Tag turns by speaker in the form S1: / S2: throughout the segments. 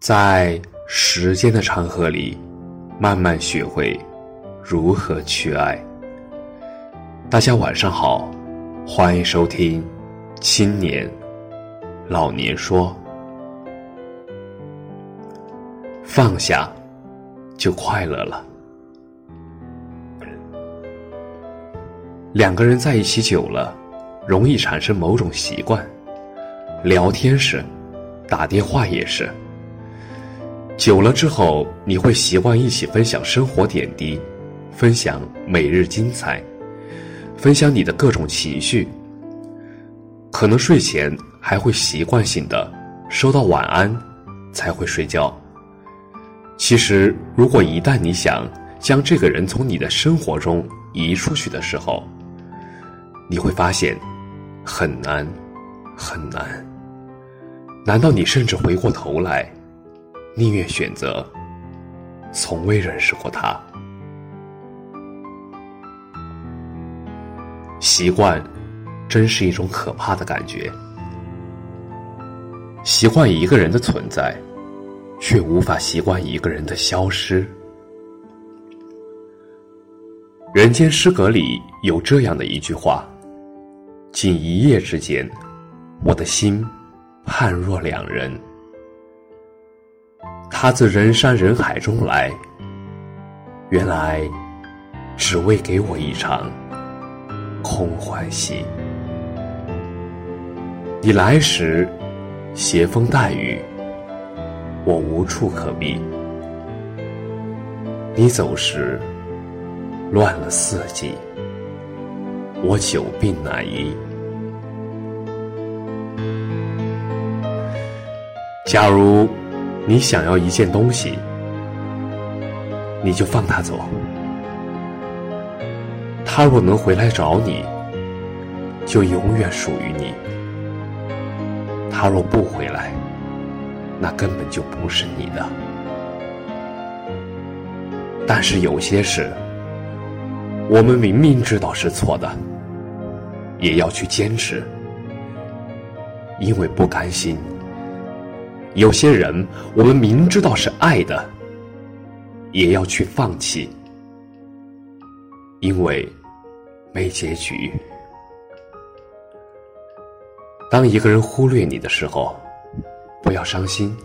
S1: 在时间的长河里，慢慢学会如何去爱。大家晚上好，欢迎收听《青年老年说》，放下就快乐了。两个人在一起久了，容易产生某种习惯。聊天时，打电话也是。久了之后，你会习惯一起分享生活点滴，分享每日精彩，分享你的各种情绪。可能睡前还会习惯性的收到晚安，才会睡觉。其实，如果一旦你想将这个人从你的生活中移出去的时候，你会发现，很难，很难。难道你甚至回过头来，宁愿选择从未认识过他？习惯，真是一种可怕的感觉。习惯一个人的存在，却无法习惯一个人的消失。人间失格里有这样的一句话。仅一夜之间，我的心判若两人。他自人山人海中来，原来只为给我一场空欢喜。你来时携风带雨，我无处可避；你走时乱了四季。我久病难医。假如你想要一件东西，你就放他走。他若能回来找你，就永远属于你；他若不回来，那根本就不是你的。但是有些事。我们明明知道是错的，也要去坚持，因为不甘心。有些人，我们明知道是爱的，也要去放弃，因为没结局。当一个人忽略你的时候，不要伤心。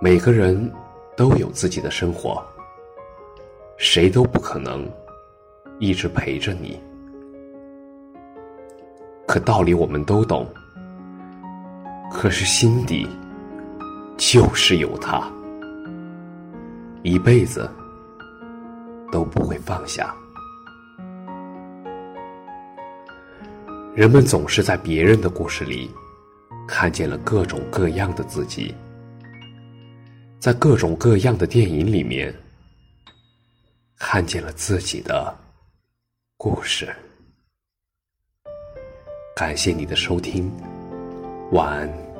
S1: 每个人都有自己的生活，谁都不可能。一直陪着你，可道理我们都懂，可是心底就是有他，一辈子都不会放下。人们总是在别人的故事里看见了各种各样的自己，在各种各样的电影里面看见了自己的。故事，感谢你的收听，晚安。